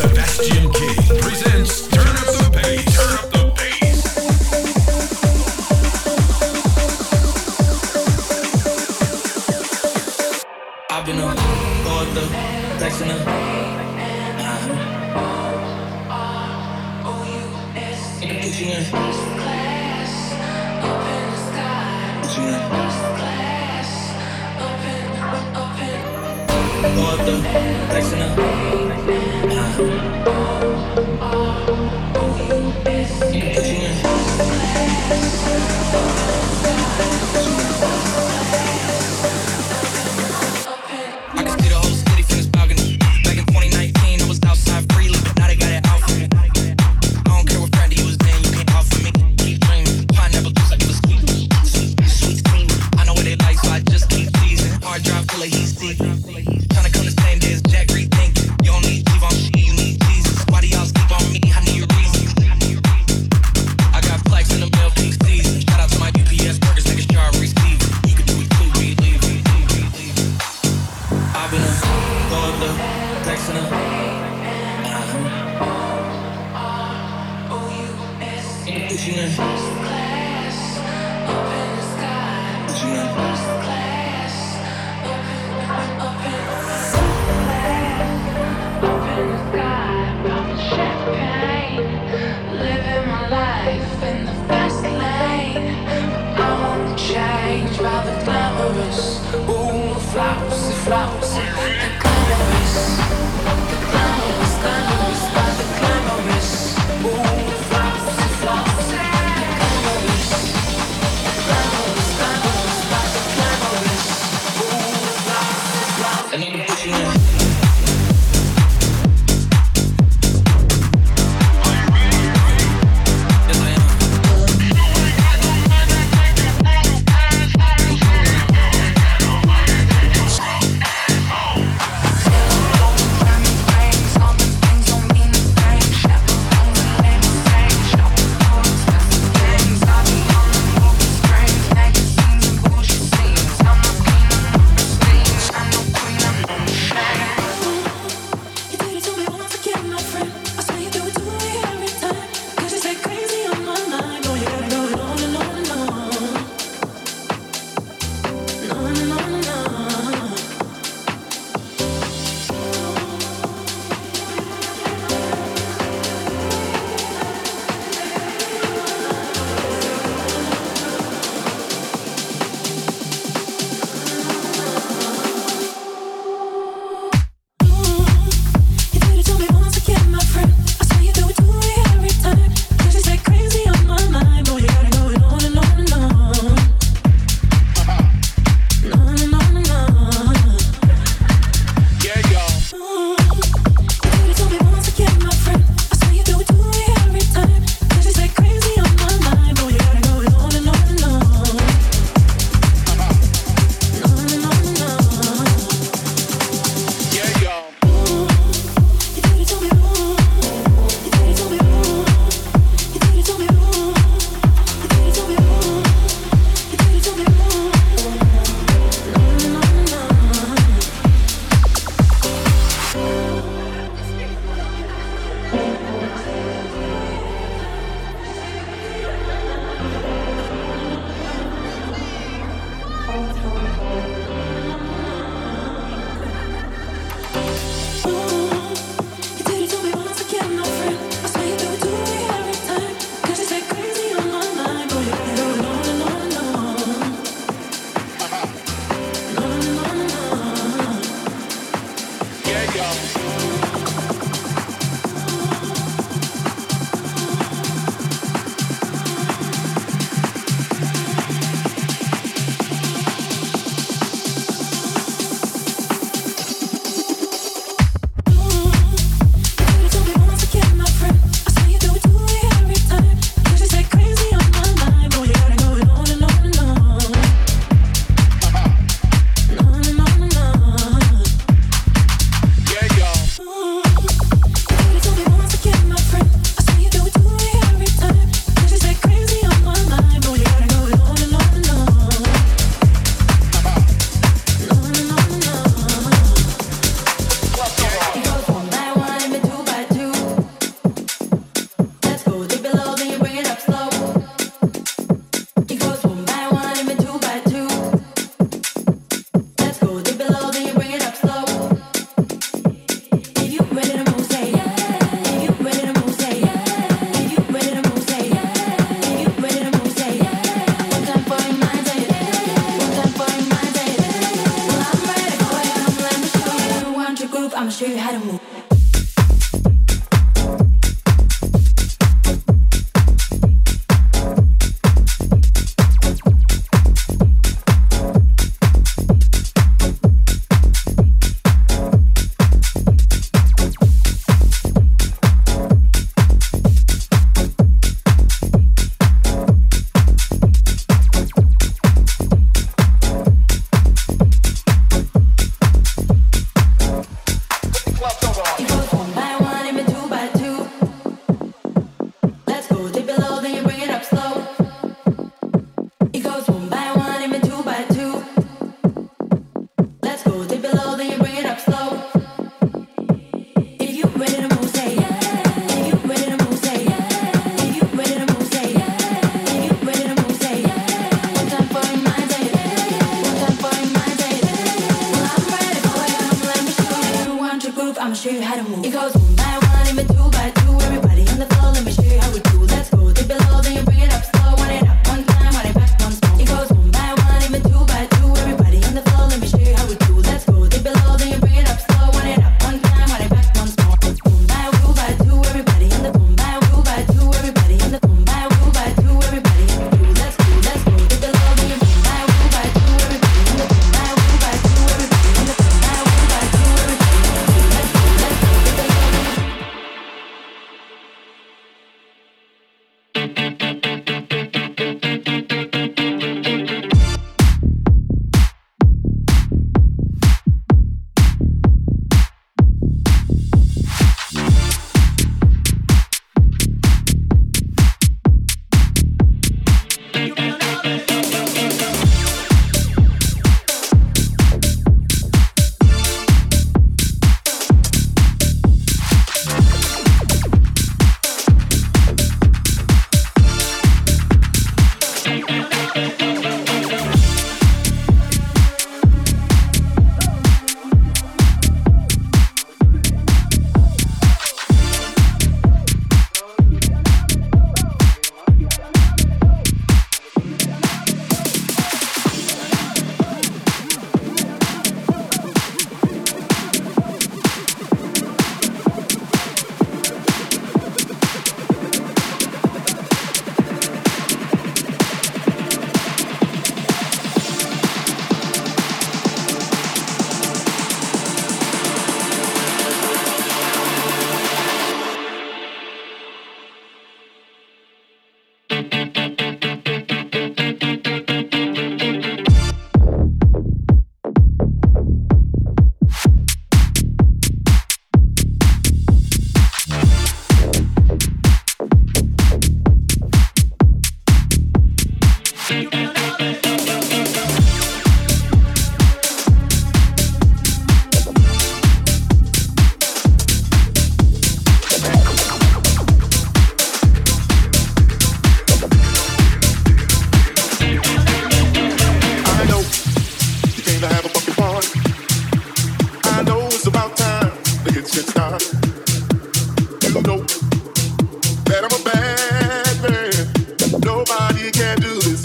Sebastian King presents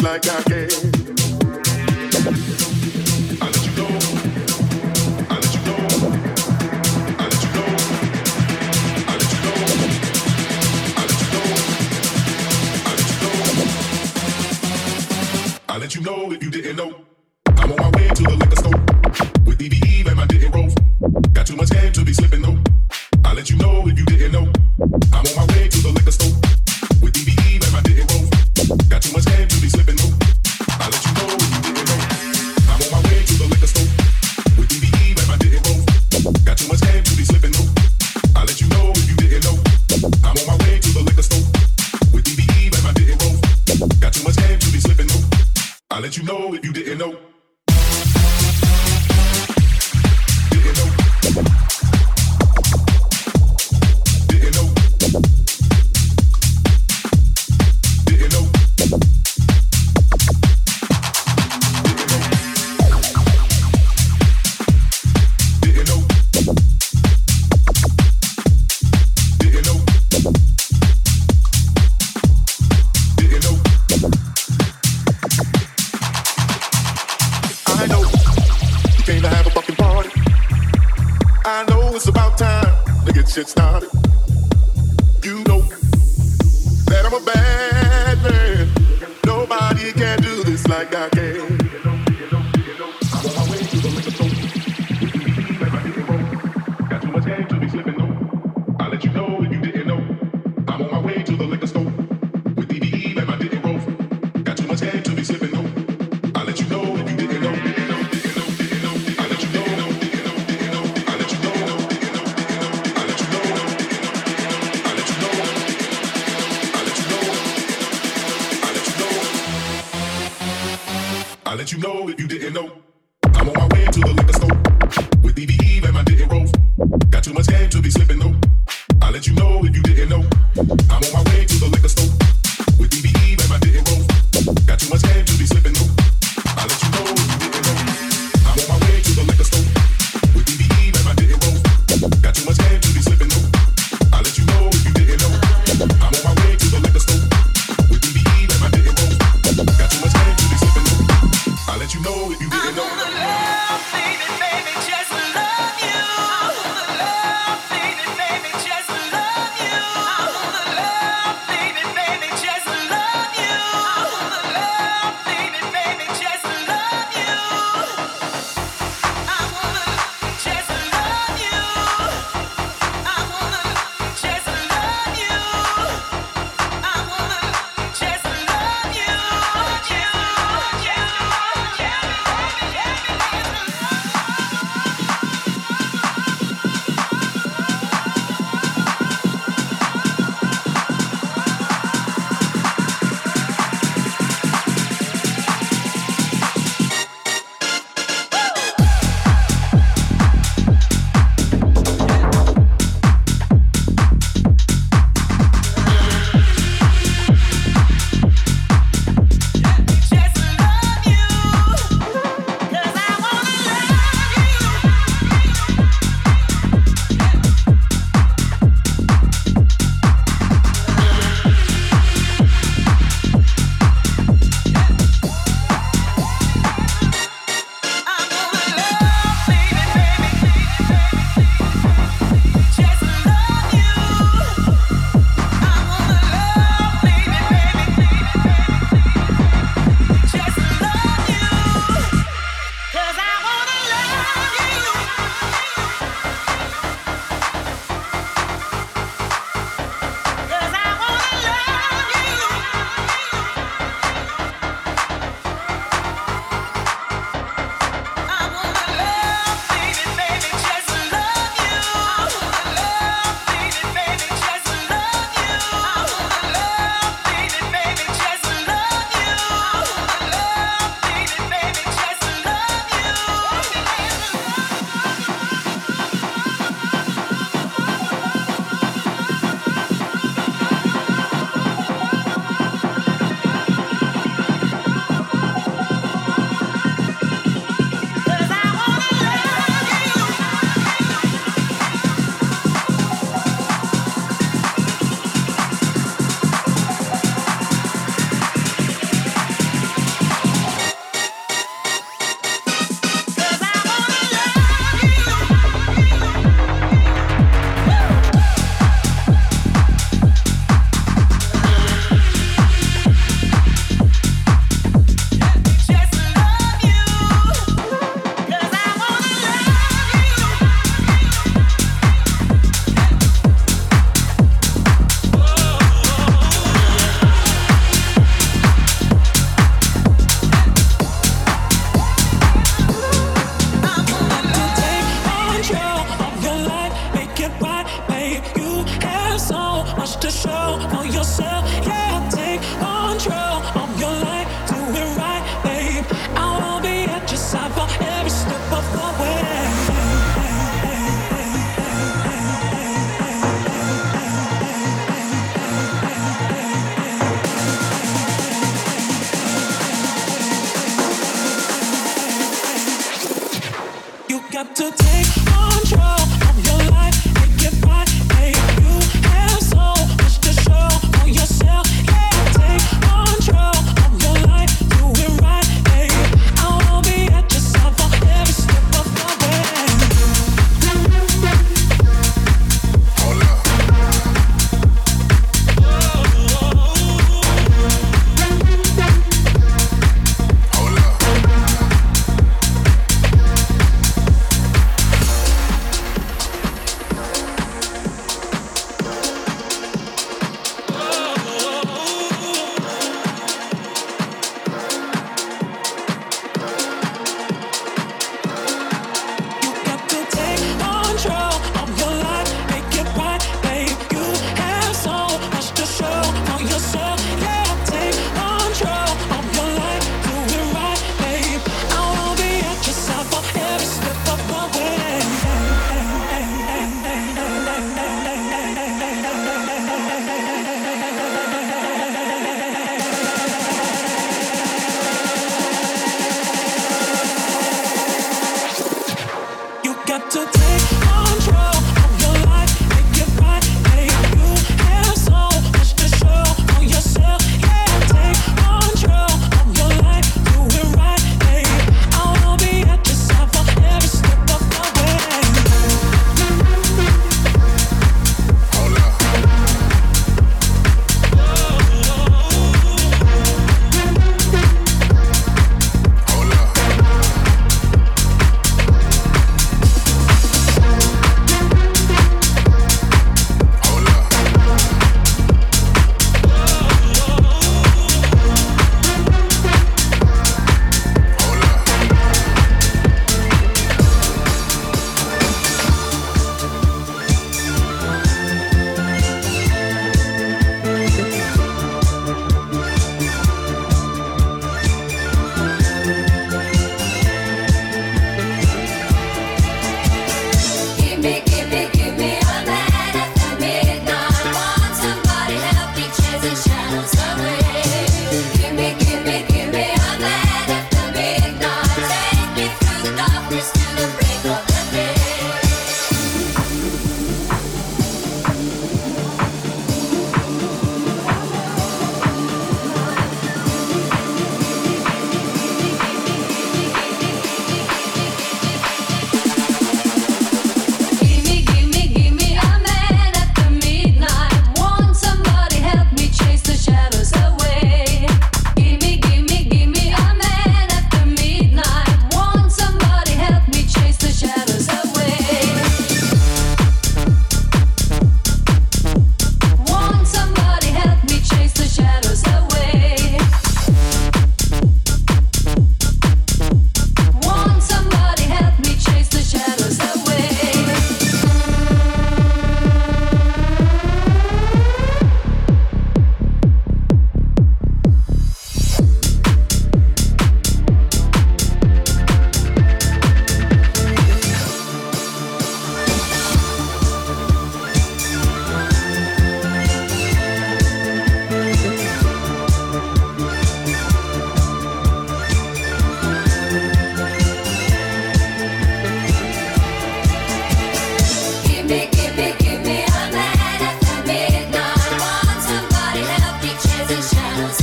like I can.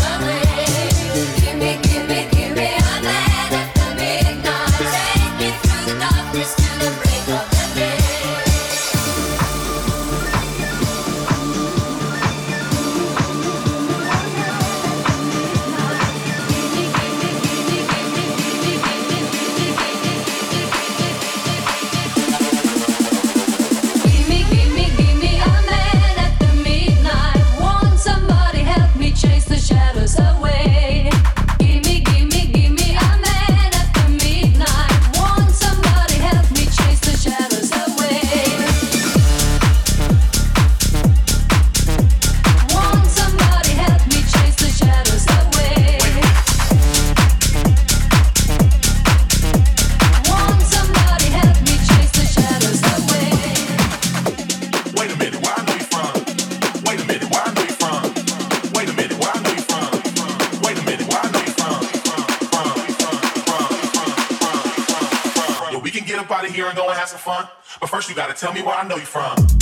away. But first, you gotta tell me where I know you from.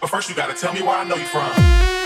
But first, you gotta tell me where I know you from.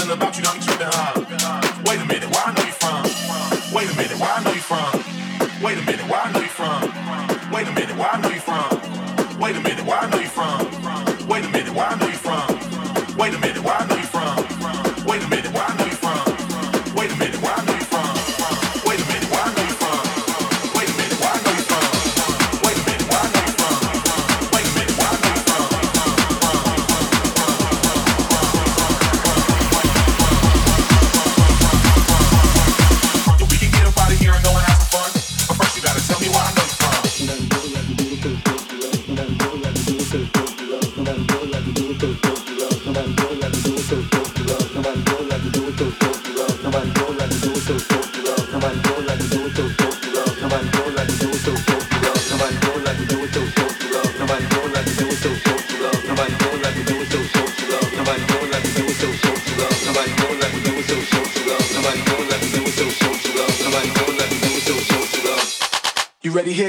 something about you, I'm tripping hard.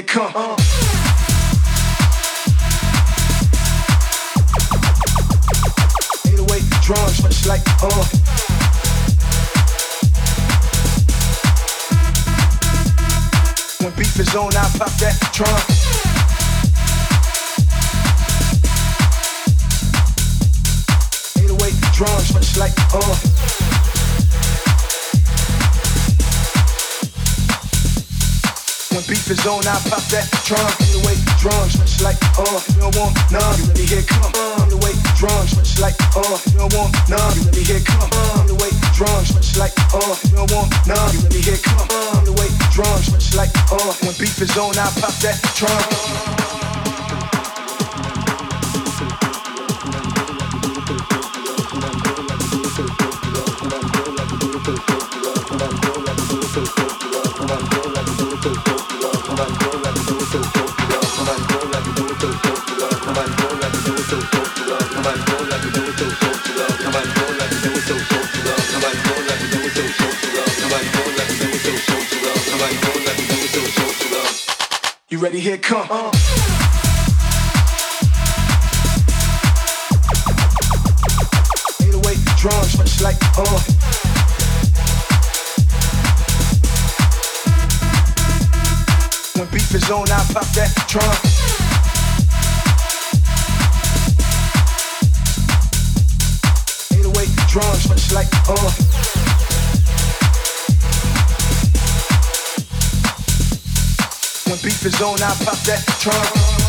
It come. Uh. Away drums, much like uh. When beef is on, I pop that trunk. Eight away drums, much like uh. When beef is on, I pop that trunk. Eight away drums, much like uh. You don't want none, you ready? Here come. Uh. Eight away drums, much like uh. You don't want none, you ready? Here come. Uh. Eight away drums, much like uh. You don't want none, you? Here come. Uh. Eight away drums, much like uh. When beef is on, I pop that trunk. Ready? Here come. Uh. Drums, much like uh. When beef is on, I pop that trunk. Eight away drums, just like uh. When beef is on, I pop that trunk.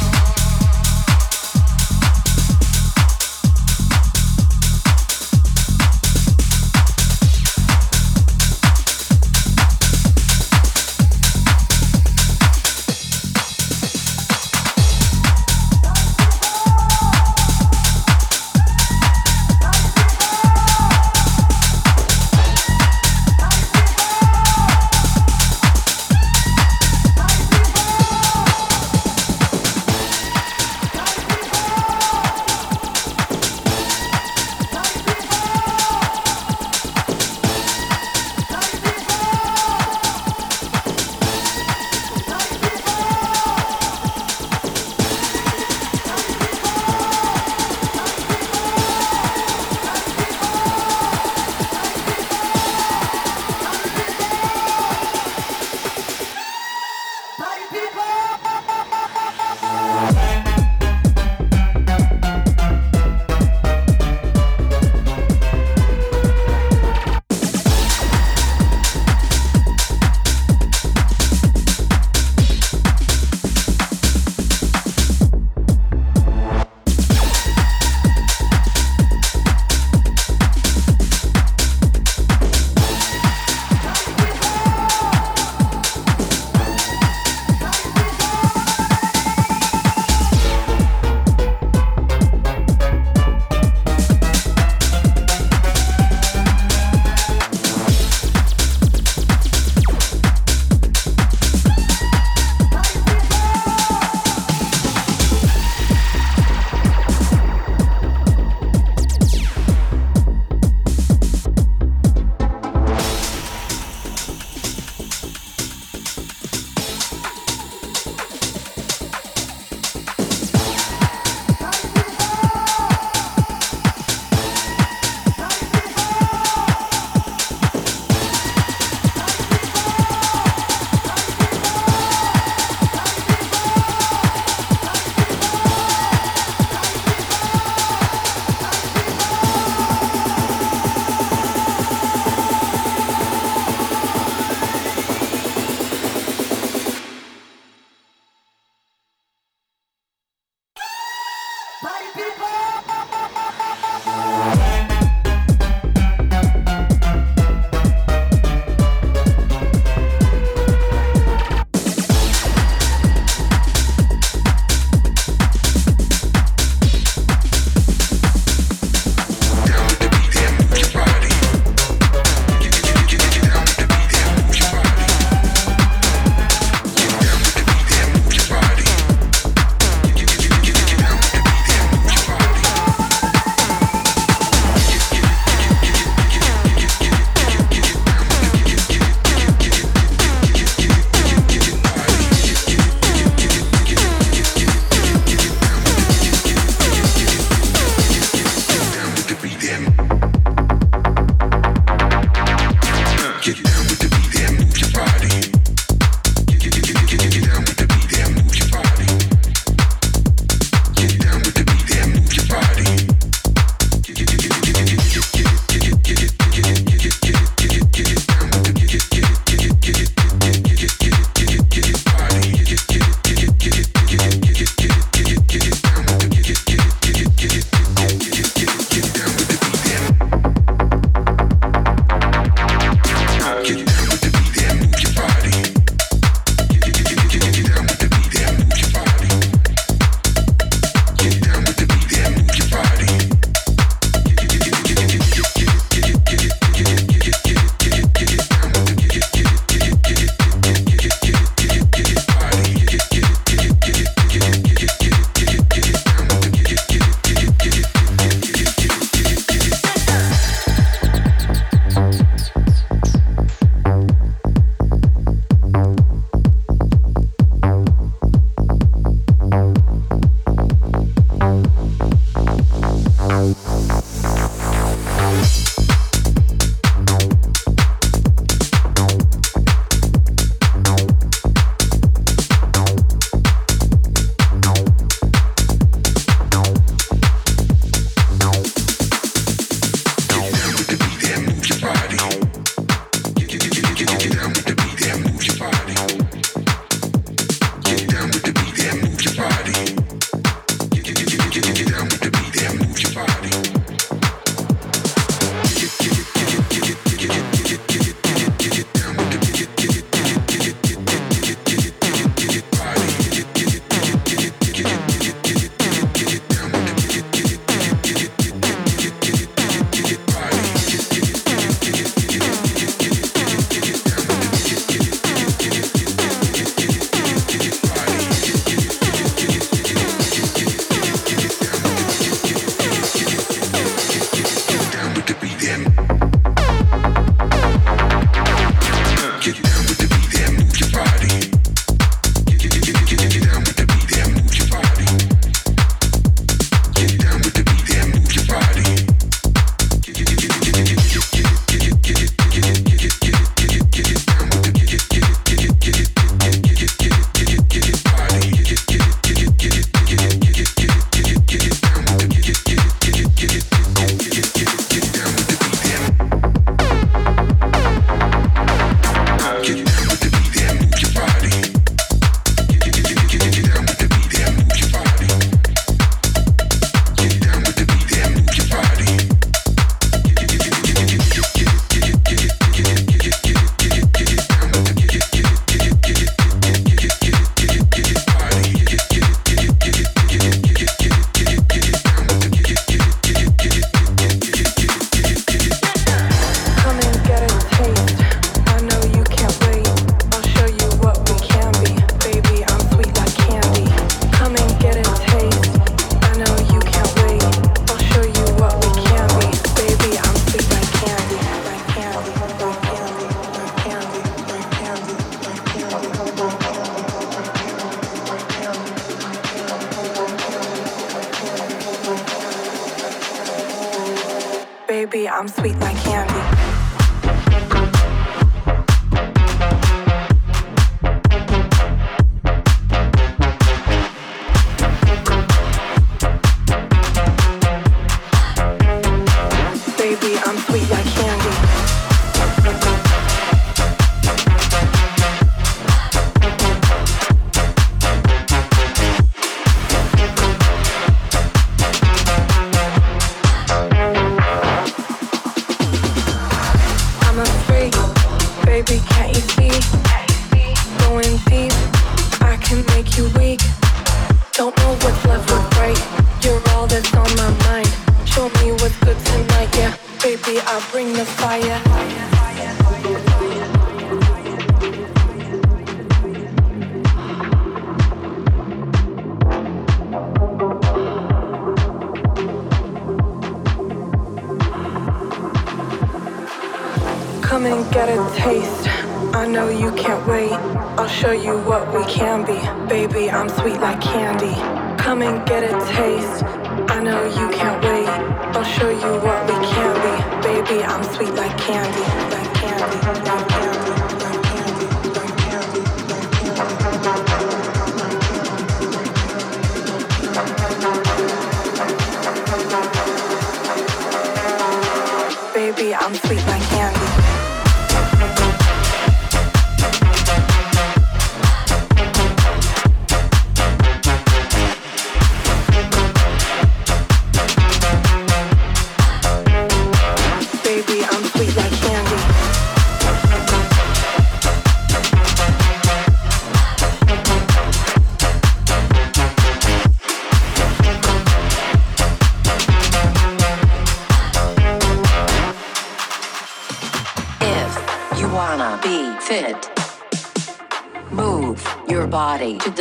show you what we can be. Baby, I'm sweet like candy, like candy, like candy.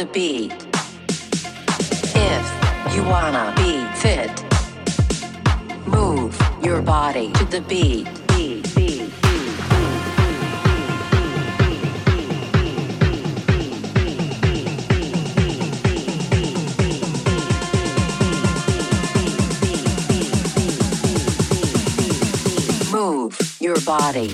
the beat. If you wanna be fit, move your body to the beat. beat. Move your body.